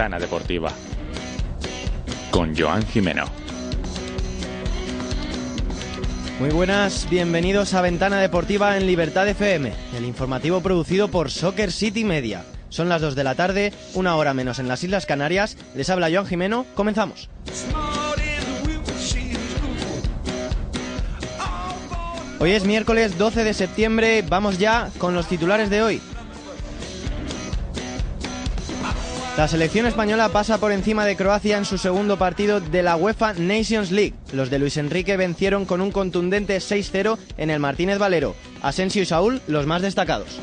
Ventana Deportiva con Joan Jimeno. Muy buenas, bienvenidos a Ventana Deportiva en Libertad FM, el informativo producido por Soccer City Media. Son las 2 de la tarde, una hora menos en las Islas Canarias. Les habla Joan Jimeno, comenzamos. Hoy es miércoles 12 de septiembre, vamos ya con los titulares de hoy. La selección española pasa por encima de Croacia en su segundo partido de la UEFA Nations League. Los de Luis Enrique vencieron con un contundente 6-0 en el Martínez Valero. Asensio y Saúl, los más destacados.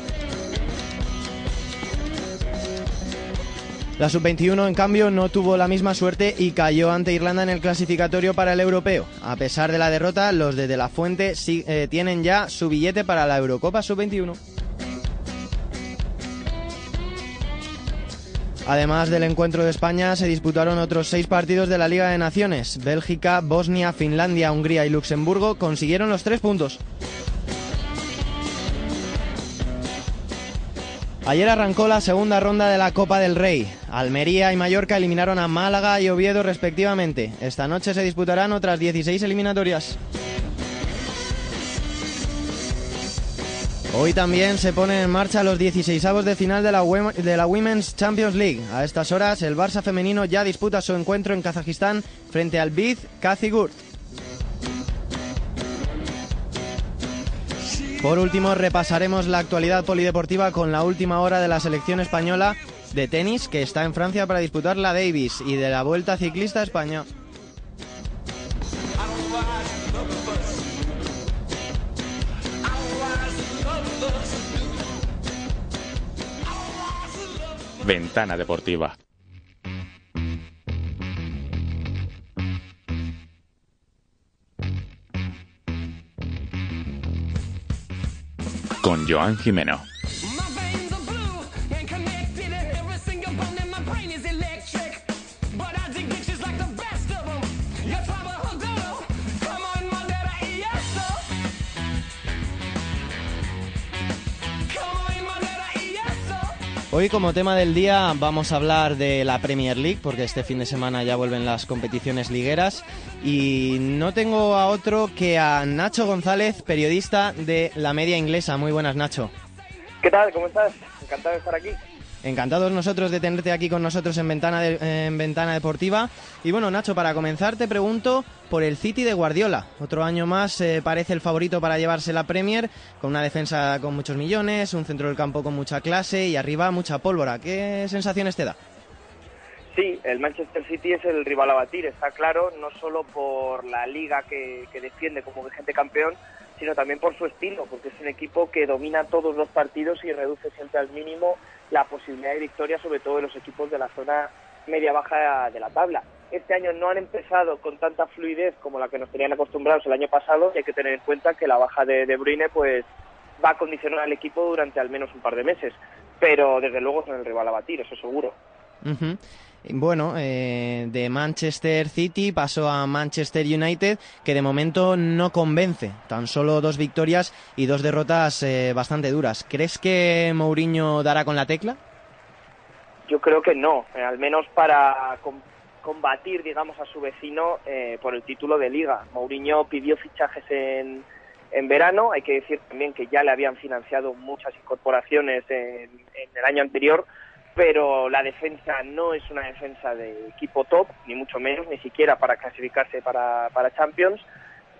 La sub-21, en cambio, no tuvo la misma suerte y cayó ante Irlanda en el clasificatorio para el europeo. A pesar de la derrota, los de De La Fuente sí, eh, tienen ya su billete para la Eurocopa sub-21. Además del encuentro de España, se disputaron otros seis partidos de la Liga de Naciones. Bélgica, Bosnia, Finlandia, Hungría y Luxemburgo consiguieron los tres puntos. Ayer arrancó la segunda ronda de la Copa del Rey. Almería y Mallorca eliminaron a Málaga y Oviedo respectivamente. Esta noche se disputarán otras 16 eliminatorias. Hoy también se ponen en marcha los 16avos de final de la, de la Women's Champions League. A estas horas, el Barça femenino ya disputa su encuentro en Kazajistán frente al Biz Kazigurt. Por último, repasaremos la actualidad polideportiva con la última hora de la selección española de tenis que está en Francia para disputar la Davis y de la Vuelta Ciclista a Ventana Deportiva. Con Joan Jimeno. Hoy como tema del día vamos a hablar de la Premier League porque este fin de semana ya vuelven las competiciones ligueras y no tengo a otro que a Nacho González, periodista de La Media Inglesa. Muy buenas Nacho. ¿Qué tal? ¿Cómo estás? Encantado de estar aquí. Encantados nosotros de tenerte aquí con nosotros en Ventana, en Ventana Deportiva. Y bueno, Nacho, para comenzar te pregunto por el City de Guardiola. Otro año más eh, parece el favorito para llevarse la Premier, con una defensa con muchos millones, un centro del campo con mucha clase y arriba mucha pólvora. ¿Qué sensaciones te da? Sí, el Manchester City es el rival a batir, está claro, no solo por la liga que defiende como vigente campeón, sino también por su estilo, porque es un equipo que domina todos los partidos y reduce siempre al mínimo la posibilidad de victoria, sobre todo de los equipos de la zona media-baja de la tabla. Este año no han empezado con tanta fluidez como la que nos tenían acostumbrados el año pasado y hay que tener en cuenta que la baja de De Bruyne pues va a condicionar al equipo durante al menos un par de meses. Pero desde luego son el rival a batir, eso seguro. Bueno, eh, de Manchester City pasó a Manchester United, que de momento no convence. Tan solo dos victorias y dos derrotas eh, bastante duras. ¿Crees que Mourinho dará con la tecla? Yo creo que no, eh, al menos para combatir, digamos, a su vecino por el título de liga. Mourinho pidió fichajes en, en verano, hay que decir también que ya le habían financiado muchas incorporaciones en el año anterior pero la defensa no es una defensa de equipo top, ni mucho menos, ni siquiera para clasificarse para, para Champions.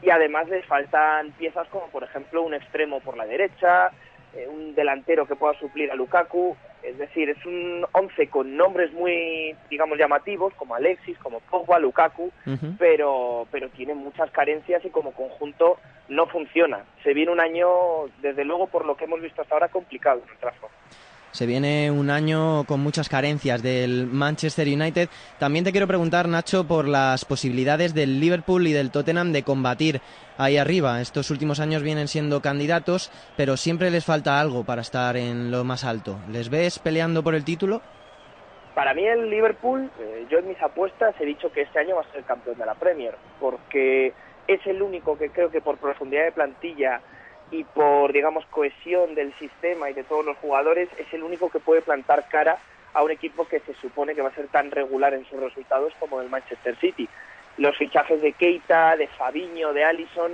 Y además les faltan piezas como, por ejemplo, un extremo por la derecha, eh, un delantero que pueda suplir a Lukaku. Es decir, es un once con nombres muy, digamos, llamativos, como Alexis, como Pogba, Lukaku, pero, pero tiene muchas carencias y como conjunto no funciona. Se viene un año, desde luego, por lo que hemos visto hasta ahora, complicado en el trabajo. Se viene un año con muchas carencias del Manchester United. También te quiero preguntar, Nacho, por las posibilidades del Liverpool y del Tottenham de combatir ahí arriba. Estos últimos años vienen siendo candidatos, pero siempre les falta algo para estar en lo más alto. ¿Les ves peleando por el título? para mí el Liverpool, eh, yo en mis apuestas he dicho que este año va a ser campeón de la Premier, porque es el único que creo que por profundidad de plantilla y por, digamos, cohesión del sistema y de todos los jugadores, es el único que puede plantar cara a un equipo que se supone que va a ser tan regular en sus resultados como el Manchester City. Los fichajes de Keita, de Fabiño, de Allison,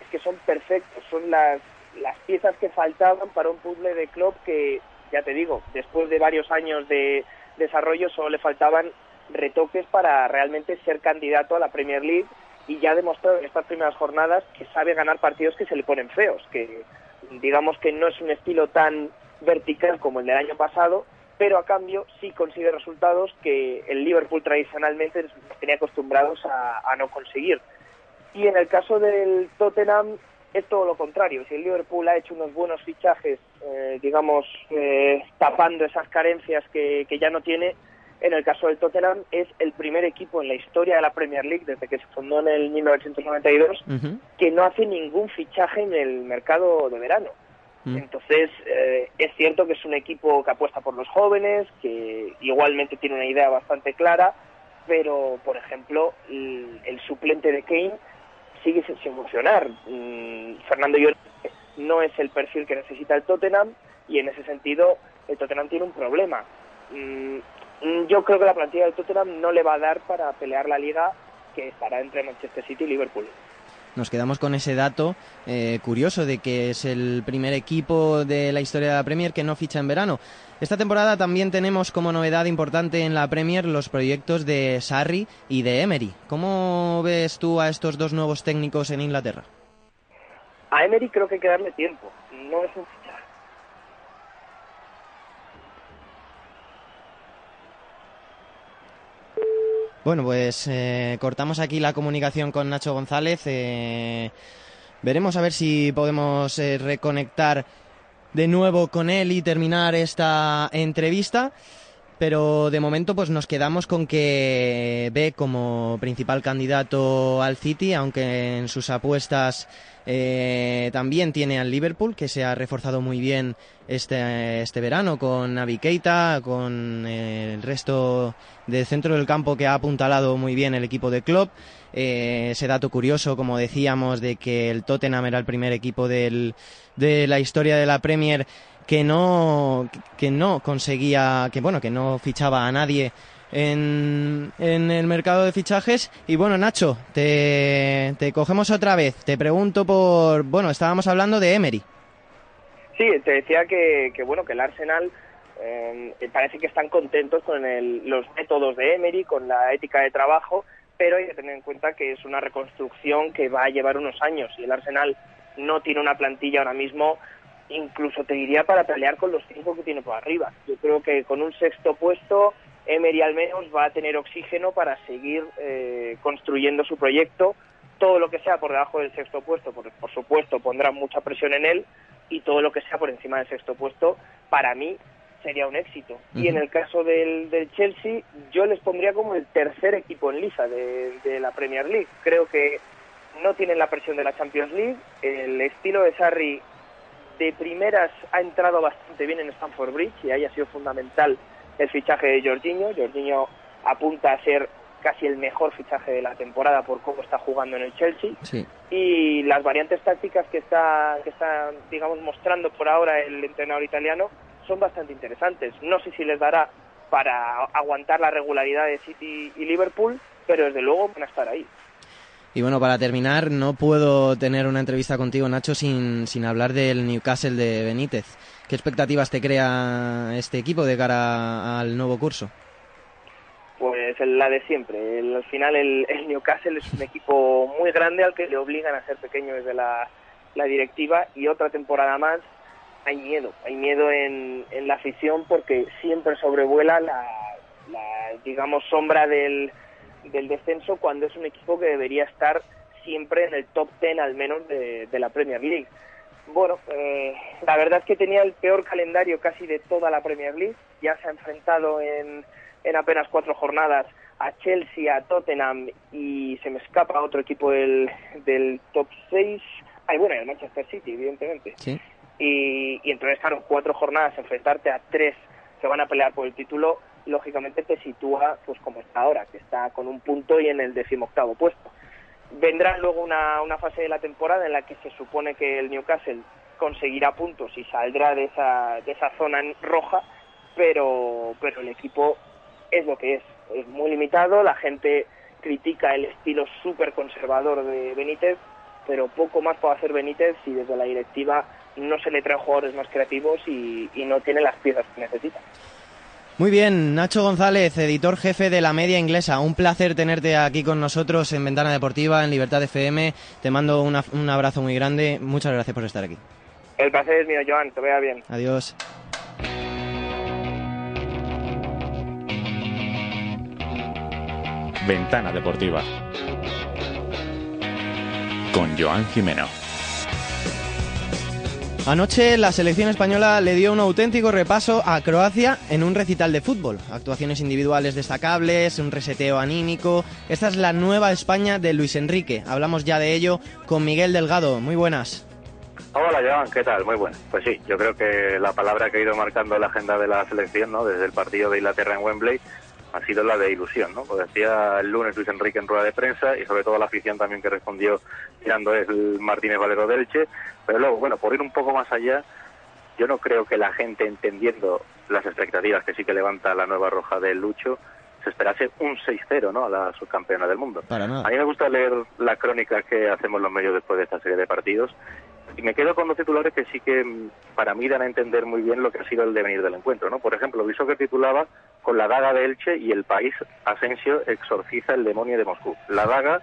es que son perfectos, son las, las piezas que faltaban para un puzzle de club que, ya te digo, después de varios años de desarrollo solo le faltaban retoques para realmente ser candidato a la Premier League y ya ha demostrado en estas primeras jornadas que sabe ganar partidos que se le ponen feos, que digamos que no es un estilo tan vertical como el del año pasado, pero a cambio sí consigue resultados que el Liverpool tradicionalmente tenía acostumbrados a, no conseguir. Y en el caso del Tottenham es todo lo contrario. Si el Liverpool ha hecho unos buenos fichajes, eh, digamos, eh, tapando esas carencias que ya no tiene, en el caso del Tottenham es el primer equipo en la historia de la Premier League desde que se fundó en el 1992 que no hace ningún fichaje en el mercado de verano. Entonces, eh, es cierto que es un equipo que apuesta por los jóvenes, que igualmente tiene una idea bastante clara, pero, por ejemplo, el, suplente de Kane sigue sin funcionar. Mm, Fernando Llorente no es el perfil que necesita el Tottenham y en ese sentido el Tottenham tiene un problema. Mm, yo creo que la plantilla del Tottenham no le va a dar para pelear la liga que estará entre Manchester City y Liverpool. Nos quedamos con ese dato eh, curioso de que es el primer equipo de la historia de la Premier que no ficha en verano. Esta temporada también tenemos como novedad importante en la Premier los proyectos de Sarri y de Emery. ¿Cómo ves tú a estos dos nuevos técnicos en Inglaterra? A Emery creo que hay que darle tiempo. No es un Bueno, pues eh, cortamos aquí la comunicación con Nacho González. Eh, veremos a ver si podemos eh, reconectar de nuevo con él y terminar esta entrevista. Pero de momento pues nos quedamos con que ve como principal candidato al City, aunque en sus apuestas también tiene al Liverpool, que se ha reforzado muy bien este, este verano con Navi Keita, con el resto del centro del campo que ha apuntalado muy bien el equipo de Klopp. Eh, ese dato curioso, como decíamos, de que el Tottenham era el primer equipo del, de la historia de la Premier que no, que no conseguía, que bueno, que no fichaba a nadie en, en, el mercado de fichajes. Y bueno, Nacho, te, te cogemos otra vez. Te pregunto por, bueno, estábamos hablando de Emery. Sí, te decía que, que bueno, que el Arsenal eh, parece que están contentos con los métodos de Emery, con la ética de trabajo, pero hay que tener en cuenta que es una reconstrucción que va a llevar unos años y el Arsenal no tiene una plantilla ahora mismo, incluso te diría para pelear con los cinco que tiene por arriba. Yo creo que con un sexto puesto Emery al menos va a tener oxígeno para seguir eh, construyendo su proyecto. Todo lo que sea por debajo del sexto puesto, por, por supuesto, pondrá mucha presión en él, y todo lo que sea por encima del sexto puesto, para mí sería un éxito. Y en el caso del, del, Chelsea, yo les pondría como el tercer equipo en lisa de, de, la Premier League. Creo que no tienen la presión de la Champions League. El estilo de Sarri de primeras ha entrado bastante bien en Stamford Bridge y ahí ha sido fundamental el fichaje de Jorginho. Jorginho apunta a ser casi el mejor fichaje de la temporada por cómo está jugando en el Chelsea. Y las variantes tácticas que está, que está, digamos, mostrando por ahora el entrenador italiano son bastante interesantes. No sé si les dará para aguantar la regularidad de City y Liverpool, pero desde luego van a estar ahí. Y bueno, para terminar, no puedo tener una entrevista contigo, Nacho, sin, sin hablar del Newcastle de Benítez. ¿Qué expectativas te crea este equipo de cara al nuevo curso? Pues la de siempre. al final el, Newcastle es un equipo muy grande al que le obligan a ser pequeño desde la, directiva y otra temporada más hay miedo. Hay miedo en, la afición porque siempre sobrevuela la, digamos, sombra del, del descenso cuando es un equipo que debería estar siempre en el top ten al menos de, la Premier League. Bueno, eh, la verdad es que tenía el peor calendario casi de toda la Premier League. Ya se ha enfrentado en en apenas cuatro jornadas a Chelsea, a Tottenham y se me escapa otro equipo del, del top 6. Ay, bueno, el Manchester City, evidentemente. Y, y entonces, claro, cuatro jornadas, enfrentarte a tres que van a pelear por el título, lógicamente te sitúa pues como está ahora, que está con un punto y en el decimoctavo puesto. Vendrá luego una, una fase de la temporada en la que se supone que el Newcastle conseguirá puntos y saldrá de esa, de esa zona roja, pero, pero el equipo es lo que es, es muy limitado, la gente critica el estilo súper conservador de Benítez, pero poco más puede hacer Benítez si desde la directiva no se le traen jugadores más creativos y, y no tiene las piezas que necesita. Muy bien, Nacho González, editor jefe de la media inglesa. Un placer tenerte aquí con nosotros en Ventana Deportiva, en Libertad FM. Te mando una- un abrazo muy grande. Muchas gracias por estar aquí. El placer es mío, Joan, te vea bien. Adiós. Ventana Deportiva. Con Joan Jimeno. Anoche la selección española le dio un auténtico repaso a Croacia en un recital de fútbol. Actuaciones individuales destacables, un reseteo anímico. Esta es la nueva España de Luis Enrique. Hablamos ya de ello con Miguel Delgado. Muy buenas. Hola, Joan, ¿qué tal? Muy bueno. Pues sí, yo creo que la palabra que ha ido marcando la agenda de la selección, ¿no? Desde el partido de Inglaterra en Wembley, ha sido la de ilusión, ¿no? Pues decía el lunes Luis Enrique en rueda de prensa y sobre todo la afición también que respondió tirando es el Martínez Valero Delche. Pero luego, bueno, por ir un poco más allá, yo no creo que la gente entendiendo las expectativas que sí que levanta la nueva roja del Lucho, se esperase un 6-0, ¿no? A la subcampeona del mundo. Para nada. A mí me gusta leer la crónica que hacemos los medios después de esta serie de partidos y me quedo con dos titulares que sí que mm, para mí dan a entender muy bien lo que ha sido el devenir del encuentro. ¿no? Por ejemplo, que titulaba con la daga de Elche y el país Asensio exorciza el demonio de Moscú. La daga,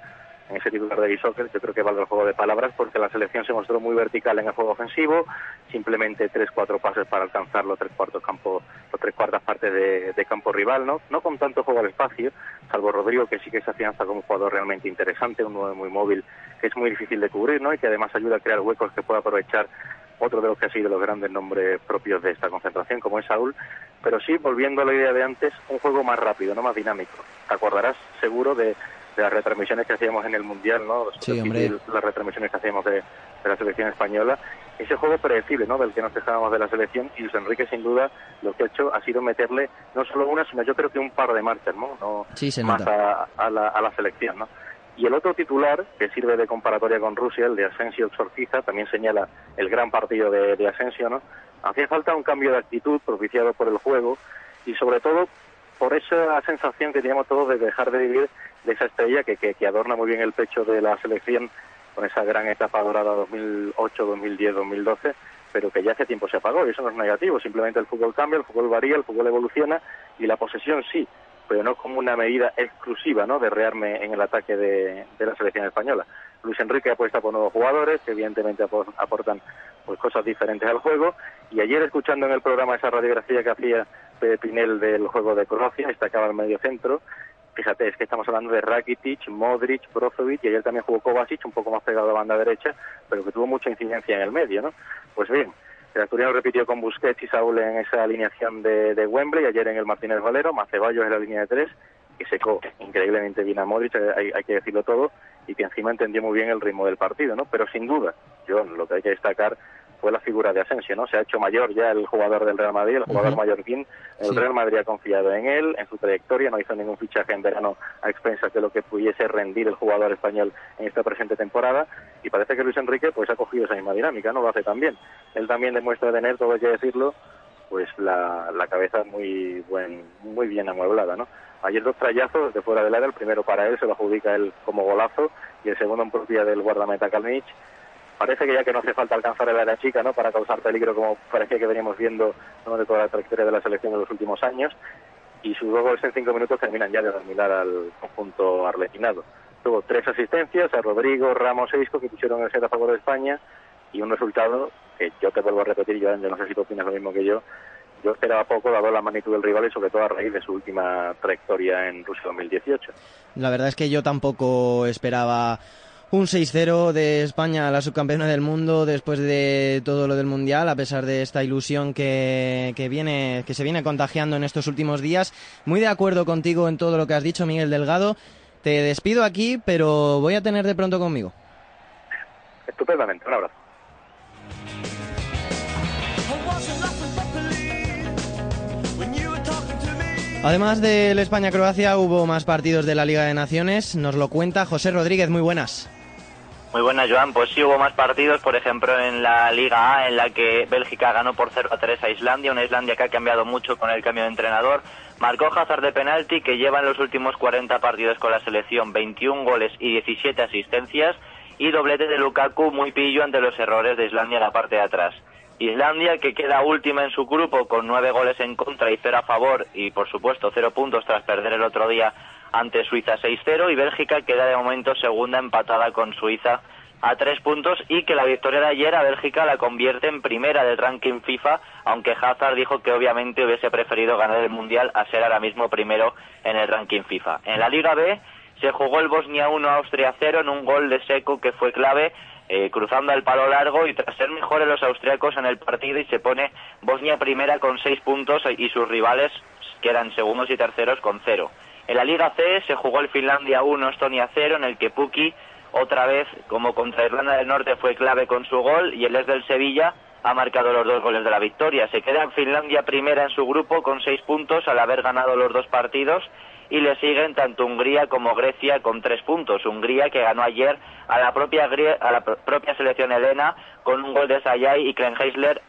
en ese titular de Bishoker, yo creo que vale el juego de palabras porque la selección se mostró muy vertical en el juego ofensivo, simplemente tres, cuatro pases para alcanzar los tres cuartos campo, los tres cuartas partes de, campo rival, ¿no? No con tanto juego al espacio, salvo Rodrigo que sí que se afianza como un jugador realmente interesante, un nueve muy móvil que es muy difícil de cubrir, ¿no? Y que además ayuda a crear huecos que pueda aprovechar otro de los que ha sido los grandes nombres propios de esta concentración, como es Saúl, pero sí, volviendo a la idea de antes, un juego más rápido, no más dinámico. Te acordarás seguro de, de las retransmisiones que hacíamos en el Mundial, ¿no? Sí, hombre. Las retransmisiones que hacíamos de, de la selección española. Ese juego predecible, ¿no? Del que nos dejábamos de la selección y Luis Enrique, sin duda, lo que ha hecho ha sido meterle no solo una, sino yo creo que un par de marchas, ¿no? no Sí, se más nota. a, a la, a la selección, ¿no? Y el otro titular, que sirve de comparatoria con Rusia, el de Asensio Exorciza, también señala el gran partido de, de Asensio, ¿no? Hacía falta un cambio de actitud propiciado por el juego y sobre todo por esa sensación que teníamos todos de dejar de vivir de esa estrella que, que, adorna muy bien el pecho de la selección con esa gran etapa dorada 2008, 2010, 2012, pero que ya hace tiempo se apagó y eso no es negativo, simplemente el fútbol cambia, el fútbol varía, el fútbol evoluciona y la posesión sí, pero no como una medida exclusiva ¿no? de rearme en el ataque de, de la selección española. Luis Enrique apuesta por nuevos jugadores que evidentemente apor- aportan pues cosas diferentes al juego y ayer escuchando en el programa esa radiografía que hacía Pinel del juego de Croacia, destacaba el medio centro, fíjate, es que estamos hablando de Rakitic, Modric, Brozovic y ayer también jugó Kovacic un poco más pegado a la banda derecha, pero que tuvo mucha incidencia en el medio, ¿no? Pues bien, el asturiano repitió con Busquets y Saúl en esa alineación de, de Wembley, ayer en el Martínez Valero, Maceballos en la línea de tres, que secó increíblemente bien a Modric, hay, hay que decirlo todo, y que encima entendió muy bien el ritmo del partido, ¿no? Pero sin duda, yo lo que hay que destacar fue la figura de Asensio, ¿no? Se ha hecho mayor ya el jugador del Real Madrid, el jugador Ujú. mallorquín. El Sí. Real Madrid ha confiado en él, en su trayectoria, no hizo ningún fichaje en verano a expensas de lo que pudiese rendir el jugador español en esta presente temporada. Y parece que Luis Enrique pues ha cogido esa misma dinámica, ¿no? Lo hace también. Él también demuestra tener, todo hay que decirlo, pues la, la cabeza muy buen, muy bien amueblada, ¿no? Ayer dos trayazos de fuera del área, el primero para él se lo adjudica él como golazo y el segundo en propia del guardameta Kalinic parece que ya que no hace falta alcanzar el área chica no para causar peligro como parecía que veníamos viendo ¿no? de toda la trayectoria de la selección en los últimos años y sus dos goles en cinco minutos terminan ya de dominar al conjunto arlequinado. Tuvo tres asistencias a Rodrigo, Ramos e Isco que pusieron el set a favor de España y un resultado que yo te vuelvo a repetir, yo no sé si tú opinas lo mismo que yo, yo esperaba poco dado la magnitud del rival y sobre todo a raíz de su última trayectoria en Rusia 2018. La verdad es que yo tampoco esperaba un 6-0 de España a la subcampeona del mundo después de todo lo del mundial, a pesar de esta ilusión que, que viene, que se viene contagiando en estos últimos días. Muy de acuerdo contigo en todo lo que has dicho, Miguel Delgado. Te despido aquí, pero voy a tener de pronto conmigo. Estupendamente, un abrazo. Además del España-Croacia, hubo más partidos de la Liga de Naciones. Nos lo cuenta José Rodríguez. Muy buenas. Muy buenas, Joan. Pues sí hubo más partidos, por ejemplo, en la Liga A, en la que Bélgica ganó por 0 a 3 a Islandia, una Islandia que ha cambiado mucho con el cambio de entrenador. Marcó Hazard de penalti, que lleva en los últimos 40 partidos con la selección 21 goles y 17 asistencias, y doblete de Lukaku muy pillo ante los errores de Islandia en la parte de atrás. Islandia, que queda última en su grupo con nueve goles en contra y cero a favor, y por supuesto cero puntos tras perder el otro día ante Suiza 6-0, y Bélgica queda de momento segunda empatada con Suiza a tres puntos y que la victoria de ayer a Bélgica la convierte en primera del ranking FIFA, aunque Hazard dijo que obviamente hubiese preferido ganar el Mundial a ser ahora mismo primero en el ranking FIFA. En la Liga B se jugó el Bosnia 1 Austria 0 en un gol de Seco que fue clave eh, cruzando el palo largo y tras ser mejores los austriacos en el partido y se pone Bosnia primera con seis puntos y sus rivales quedan segundos y terceros con cero. En la Liga C se jugó el Finlandia 1, Estonia 0, en el que Puki otra vez, como contra Irlanda del Norte, fue clave con su gol y el ex del Sevilla ha marcado los dos goles de la victoria. Se queda en Finlandia primera en su grupo con seis puntos al haber ganado los dos partidos y le siguen tanto Hungría como Grecia con tres puntos. Hungría que ganó ayer a la propia, a la propia selección helena con un gol de Sayay y Krenheisler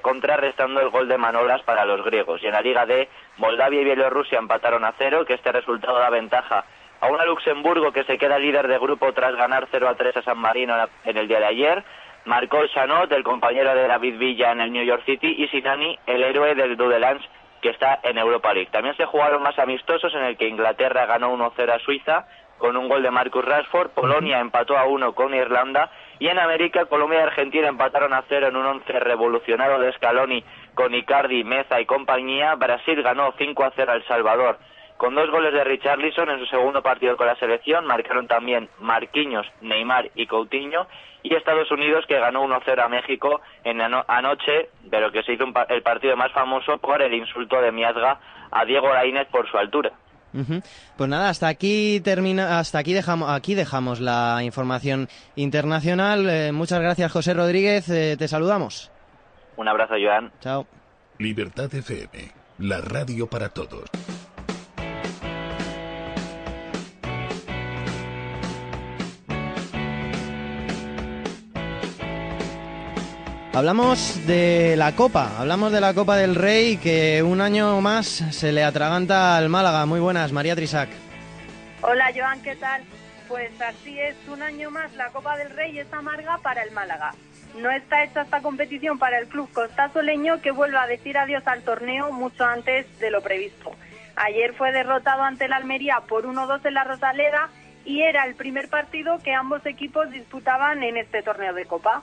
contrarrestando el gol de Manolas para los griegos. Y en la Liga D, Moldavia y Bielorrusia empataron a cero, que este resultado da ventaja a una Luxemburgo que se queda líder de grupo tras ganar 0 a 3 a San Marino en el día de ayer. Marcó Chanot, el compañero de David Villa en el New York City, y Sinani, el héroe del Dudelands que está en Europa League. También se jugaron más amistosos en el que Inglaterra ganó 1-0 a Suiza con un gol de Marcus Rashford, Polonia empató a 1 con Irlanda y en América Colombia y Argentina empataron a 0 en un 11 revolucionado de Scaloni con Icardi, Meza y compañía. Brasil ganó 5 a 0 a El Salvador con dos goles de Richarlison en su segundo partido con la selección. Marcaron también Marquinhos, Neymar y Coutinho y Estados Unidos que ganó 1-0 a México en anoche, pero que se hizo el partido más famoso por el insulto de Miasga a Diego Lainez por su altura. Pues nada, hasta aquí termina, hasta aquí dejamos, aquí dejamos la información internacional. Eh, muchas gracias, José Rodríguez. Eh, te saludamos. Un abrazo, Joan. Chao. Libertad FM, la radio para todos. Hablamos de la Copa, hablamos de la Copa del Rey que un año más se le atraganta al Málaga. Muy buenas, María Trisac. Hola, Joan, ¿qué tal? Pues así es, un año más la Copa del Rey es amarga para el Málaga. No está hecha esta competición para el club costasoleño que vuelve a decir adiós al torneo mucho antes de lo previsto. Ayer fue derrotado ante el Almería por 1-2 en la Rosaleda y era el primer partido que ambos equipos disputaban en este torneo de Copa.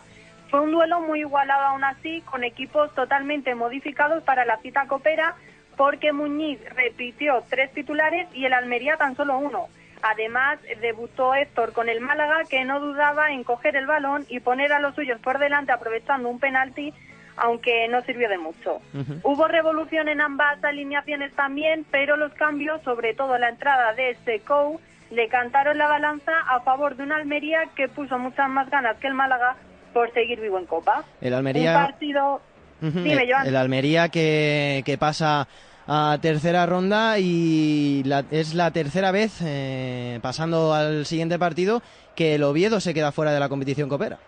Fue un duelo muy igualado aún así, con equipos totalmente modificados para la cita copera, porque Muñiz repitió tres titulares y el Almería tan solo uno. Además, debutó Héctor con el Málaga, que no dudaba en coger el balón y poner a los suyos por delante aprovechando un penalti, aunque no sirvió de mucho. Hubo revolución en ambas alineaciones también, pero los cambios, sobre todo la entrada de Secou, le cantaron la balanza a favor de una Almería que puso muchas más ganas que el Málaga por seguir vivo en Copa. El Almería. Un partido. el, Almería que, que, pasa a tercera ronda y es la tercera vez, eh, pasando al siguiente partido, que el Oviedo se queda fuera de la competición copera.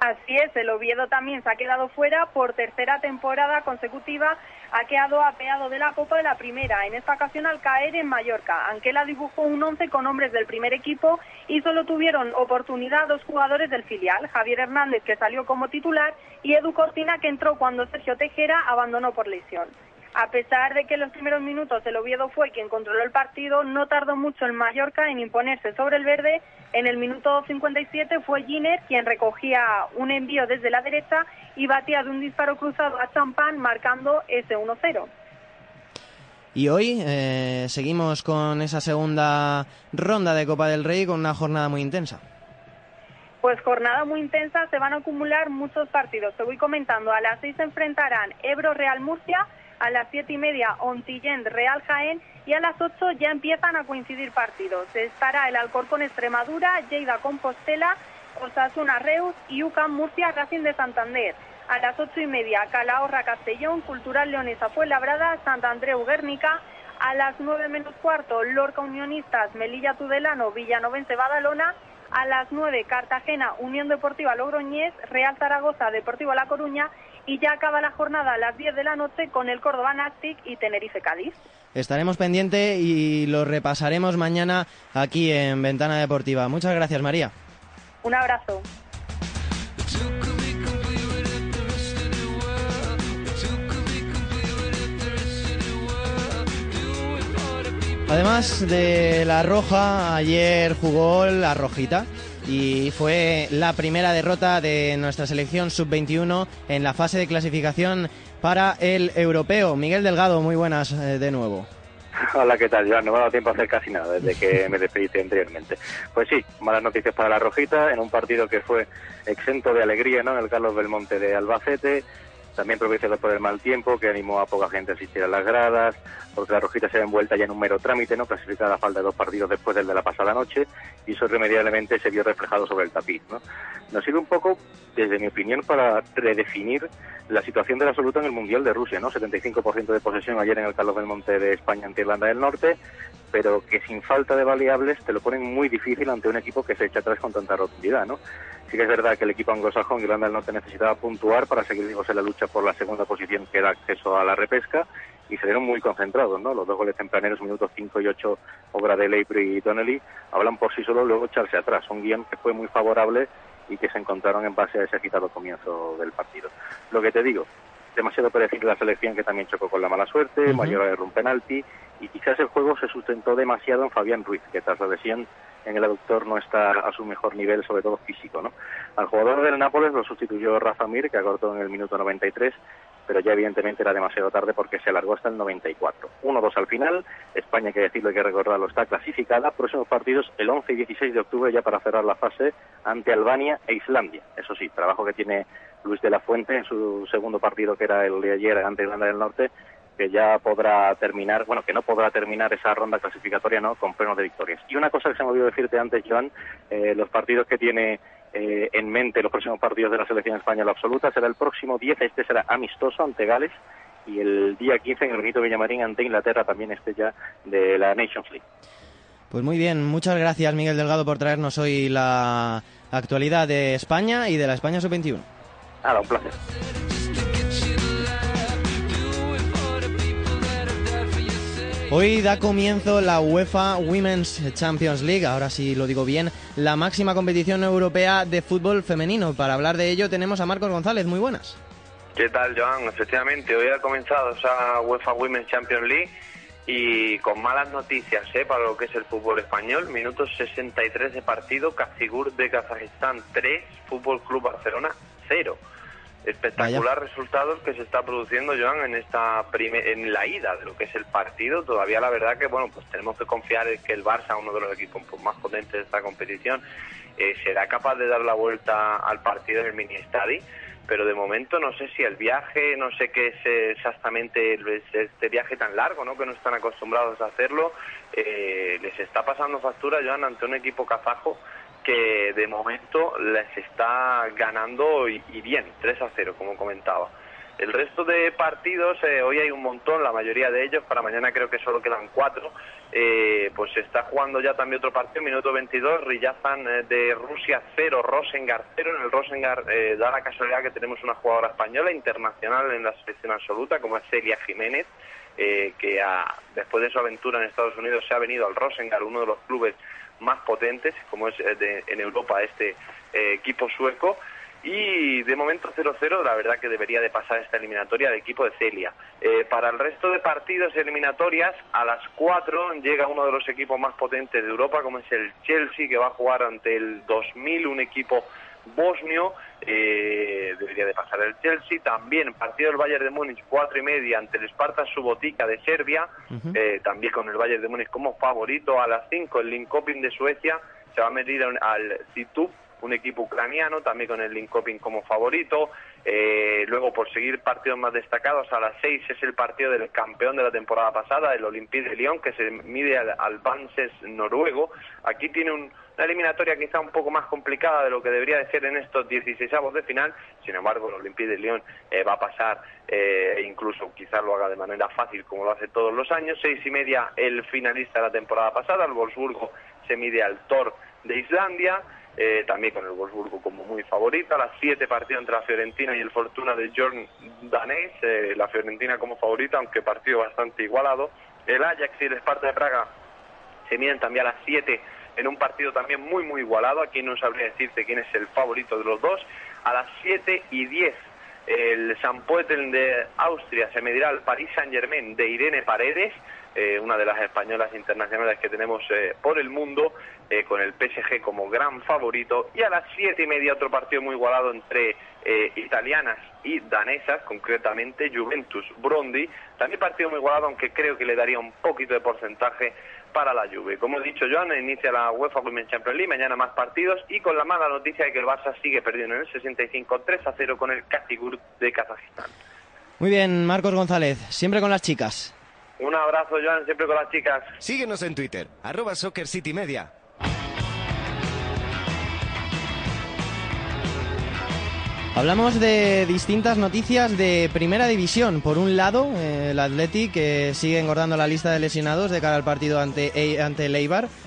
Así es, el Oviedo también se ha quedado fuera por tercera temporada consecutiva, ha quedado apeado de la Copa de la Primera, en esta ocasión al caer en Mallorca. Anquela dibujó un once con hombres del primer equipo y solo tuvieron oportunidad dos jugadores del filial, Javier Hernández que salió como titular y Edu Cortina que entró cuando Sergio Tejera abandonó por lesión. A pesar de que en los primeros minutos el Oviedo fue quien controló el partido, no tardó mucho el Mallorca en imponerse sobre el verde. En el minuto 57 fue Giner quien recogía un envío desde la derecha y batía de un disparo cruzado a Champán marcando ese 1-0. Y hoy eh, seguimos con esa segunda ronda de Copa del Rey con una jornada muy intensa. Pues jornada muy intensa, se van a acumular muchos partidos. Te voy comentando, a las seis se enfrentarán Ebro Real Murcia, a las siete y media Ontillén Real Jaén y a las ocho ya empiezan a coincidir partidos. Estará el Alcorcón Extremadura, Lleida Compostela, Osasuna Reus y UCAM Murcia Racing de Santander. A las ocho y media Calahorra Castellón, Cultural Leonesa Fuenlabrada, Sant Andreu Guernica. A las 9 menos cuarto, Lorca Unionistas, Melilla Tudelano, Villanovense Badalona. A las 9, Cartagena, Unión Deportiva Logroñés, Real Zaragoza, Deportivo La Coruña. Y ya acaba la jornada a las 10 de la noche con el Córdoba Nastic y Tenerife Cádiz. Estaremos pendientes y lo repasaremos mañana aquí en Ventana Deportiva. Muchas gracias, María. Un abrazo. Además de la roja, ayer jugó la rojita y fue la primera derrota de nuestra selección sub-21 en la fase de clasificación para el europeo. Miguel Delgado, muy buenas eh, de nuevo. Hola, ¿qué tal, Joan? No me ha dado tiempo a hacer casi nada desde que me despediste anteriormente. Pues sí, malas noticias para la Rojita en un partido que fue exento de alegría, ¿no? En el Carlos Belmonte de Albacete, también propiciado por el mal tiempo, que animó a poca gente a asistir a las gradas, porque la Rojita se ha envuelta ya en un mero trámite, ¿no? clasificada a falta de dos partidos después del de la pasada noche, y eso irremediablemente se vio reflejado sobre el tapiz. ¿no? Nos sirve un poco, desde mi opinión, para redefinir la situación de la absoluta en el Mundial de Rusia, ¿no? 75% de posesión ayer en el Carlos del Monte de España ante Irlanda del Norte, pero que sin falta de variables te lo ponen muy difícil ante un equipo que se echa atrás con tanta rotundidad, ¿no? Sí que es verdad que el equipo anglosajón, Irlanda del Norte, necesitaba puntuar para seguir vivos en la lucha por la segunda posición que era acceso a la repesca y se dieron muy concentrados, ¿no? Los dos goles tempraneros, minutos 5 y 8, obra de Leighbury y Donnelly, hablan por sí solos luego echarse atrás. Un guion que fue muy favorable y que se encontraron en base a ese agitado comienzo del partido. Lo que te digo, demasiado predecible la selección que también chocó con la mala suerte, Ujú. mayor error un penalti y quizás el juego se sustentó demasiado en Fabián Ruiz, que tras la lesión en el aductor no está a su mejor nivel, sobre todo físico. ¿no? Al jugador del Nápoles lo sustituyó Rafa Mir, que acortó en el minuto 93, pero ya evidentemente era demasiado tarde porque se alargó hasta el 94. 1-2 al final, España, hay que decirlo, hay que recordarlo, está clasificada. Próximos partidos el 11 y 16 de octubre ya para cerrar la fase ante Albania e Islandia. Eso sí, trabajo que tiene Luis de la Fuente en su segundo partido, que era el de ayer ante Irlanda del Norte, que ya podrá terminar, bueno, que no podrá terminar esa ronda clasificatoria no con pleno de victorias. Y una cosa que se me olvidó decirte antes, Joan, eh, los partidos que tiene eh, en mente los próximos partidos de la selección española absoluta será el próximo 10, este será amistoso ante Gales y el día 15 en el Benito Villamarín ante Inglaterra también este ya de la Nations League. Pues muy bien, muchas gracias Miguel Delgado por traernos hoy la actualidad de España y de la España sub-21. Nada, un placer. Hoy da comienzo la UEFA Women's Champions League, ahora sí lo digo bien, la máxima competición europea de fútbol femenino. Para hablar de ello tenemos a Marcos González, muy buenas. ¿Qué tal, Joan? Efectivamente, hoy ha comenzado esa UEFA Women's Champions League y con malas noticias ¿eh? para lo que es el fútbol español. Minutos 63 de partido, Kazigur de Kazajistán 3, Fútbol Club Barcelona 0. Espectacular resultados que se está produciendo, Joan, en esta en la ida de lo que es el partido. Todavía la verdad que, bueno, pues tenemos que confiar en que el Barça, uno de los equipos pues, más potentes de esta competición, eh, será capaz de dar la vuelta al partido en el mini estadio pero de momento no sé si el viaje, no sé qué es exactamente este viaje tan largo, ¿no? Que no están acostumbrados a hacerlo, eh, les está pasando factura, Joan, ante un equipo kazajo que de momento les está ganando y, y bien, 3 a 0, como comentaba. El resto de partidos, eh, hoy hay un montón, la mayoría de ellos, para mañana creo que solo quedan cuatro. Eh, pues está jugando ya también otro partido, minuto 22, Riyazan eh, de Rusia 0, Rosengar 0. En el Rosengar eh, da la casualidad que tenemos una jugadora española internacional en la selección absoluta, como es Celia Jiménez, eh, que después de su aventura en Estados Unidos se ha venido al Rosengar, uno de los clubes más potentes, como es eh, de- en Europa este eh, equipo sueco. Y de momento 0-0, la verdad que debería de pasar esta eliminatoria del equipo de Celia. Eh, para el resto de partidos eliminatorias, a las 4 llega uno de los equipos más potentes de Europa, como es el Chelsea, que va a jugar ante el 2000, un equipo bosnio. Eh, debería de pasar el Chelsea. También partido del Bayern de Múnich, 4 y media, ante el Sparta Subotica de Serbia. Eh, también con el Bayern de Múnich como favorito. A las 5 el Linköping de Suecia se va a medir al- Situp, un equipo ucraniano, también con el Linköping como favorito. Eh, luego, por seguir partidos más destacados, a las 6 es el partido del campeón de la temporada pasada, el Olympique de Lyon, que se mide al, al Vanses noruego. Aquí tiene un una eliminatoria quizá un poco más complicada de lo que debería de ser en estos 16 de final, sin embargo el Olympique de Lyon eh, va a pasar eh, e incluso quizás lo haga de manera fácil como lo hace todos los años, seis y media el finalista de la temporada pasada, el Wolfsburgo se mide al Thor de Islandia, eh, también con el Wolfsburgo como muy favorito. A las siete partido entre la Fiorentina y el Fortuna de Jorn Danés, eh, la Fiorentina como favorita, aunque partido bastante igualado. El Ajax y el Sparta de Praga se miden también a las siete en un partido también muy muy igualado. Aquí no sabría decirte quién es el favorito de los dos. A las siete y diez el San Poetel de Austria se medirá al Paris Saint Germain de Irene Paredes. Eh, una de las españolas internacionales que tenemos eh, por el mundo, eh, con el PSG como gran favorito. Y a las siete y media otro partido muy igualado entre italianas y danesas, concretamente Juventus Brondi. También partido muy igualado, aunque creo que le daría un poquito de porcentaje para la Juve. Como he dicho, Joan, inicia la UEFA Women's Champions League, mañana más partidos y con la mala noticia de que el Barça sigue perdiendo en el 65 3 a 0 con el Katigur de Kazajistán. Muy bien, Marcos González, siempre con las chicas. Un abrazo, Joan, siempre con las chicas. Síguenos en Twitter, arroba Soccer City Media. Hablamos de distintas noticias de primera división. Por un lado, eh, el Athletic que sigue engordando la lista de lesionados de cara al partido ante, e, ante.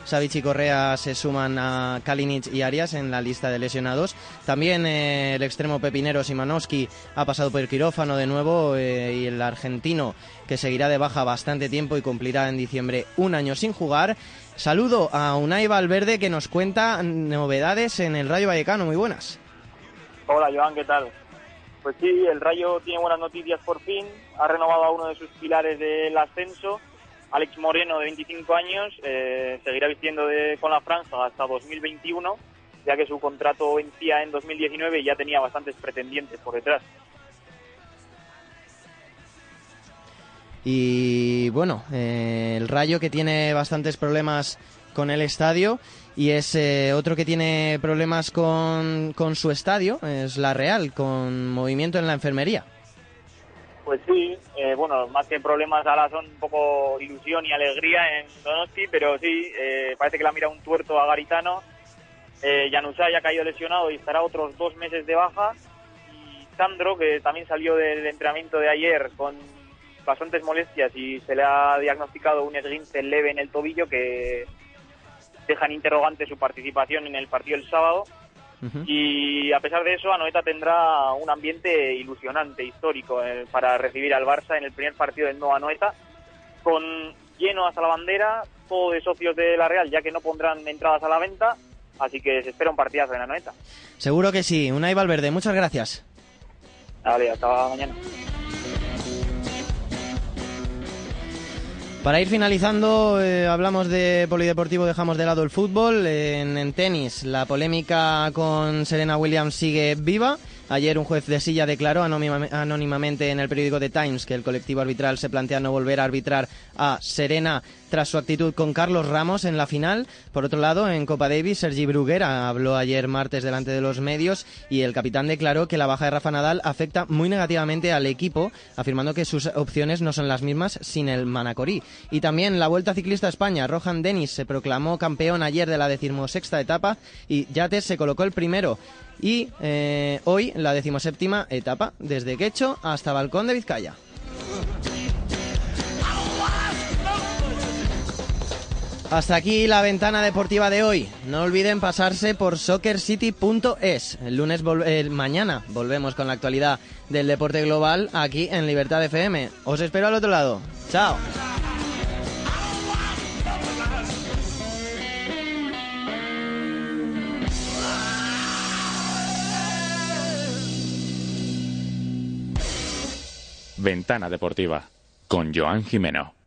Savic y Correa se suman a Kalinic y Arias en la lista de lesionados. También eh, el extremo pepinero Simanowski ha pasado por el quirófano de nuevo eh, y el argentino que seguirá de baja bastante tiempo y cumplirá en diciembre un año sin jugar. Saludo a Unai Valverde que nos cuenta novedades en el Rayo Vallecano. Muy buenas. Hola Joan, ¿qué tal? Pues sí, el Rayo tiene buenas noticias por fin. Ha renovado a uno de sus pilares del ascenso, Alex Moreno, de 25 años. Eh, seguirá vistiendo con la franja hasta 2021, ya que su contrato vencía en 2019 y ya tenía bastantes pretendientes por detrás. Y bueno, eh, el Rayo que tiene bastantes problemas con el estadio y es eh, otro que tiene problemas con, con su estadio, es la Real, con movimiento en la enfermería. Pues sí, eh, bueno, más que problemas ahora son un poco ilusión y alegría en Donosti, pero sí, eh, parece que la mira un tuerto a Garitano. Eh, ya ha caído lesionado y estará otros dos meses de baja. Y Sandro, que también salió del entrenamiento de ayer con bastantes molestias y se le ha diagnosticado un esguince leve en el tobillo que dejan interrogante su participación en el partido del sábado. Y a pesar de eso, Anoeta tendrá un ambiente ilusionante, histórico, eh, para recibir al Barça en el primer partido del nuevo Anoeta, con lleno hasta la bandera, todo de socios de la Real, ya que no pondrán entradas a la venta, así que se espera un partidazo en Anoeta. Seguro que sí. Unai Valverde, muchas gracias. Vale, hasta mañana. Para ir finalizando, eh, hablamos de polideportivo, dejamos de lado el fútbol. En, tenis, la polémica con Serena Williams sigue viva. Ayer un juez de silla declaró anónimamente en el periódico The Times que el colectivo arbitral se plantea no volver a arbitrar a Serena tras su actitud con Carlos Ramos en la final. Por otro lado, en Copa Davis, Sergi Bruguera habló ayer martes delante de los medios y el capitán declaró que la baja de Rafa Nadal afecta muy negativamente al equipo, afirmando que sus opciones no son las mismas sin el Manacorí. Y también la Vuelta Ciclista a España, Rohan Dennis se proclamó campeón ayer de la decimosexta etapa y Yates se colocó el primero. Y eh, hoy la decimoséptima etapa, desde Quecho hasta Balcón de Vizcaya. Hasta aquí la ventana deportiva de hoy. No olviden pasarse por soccercity.es. El lunes, mañana, volvemos con la actualidad del deporte global aquí en Libertad FM. Os espero al otro lado. Chao. Ventana Deportiva con Joan Jimeno.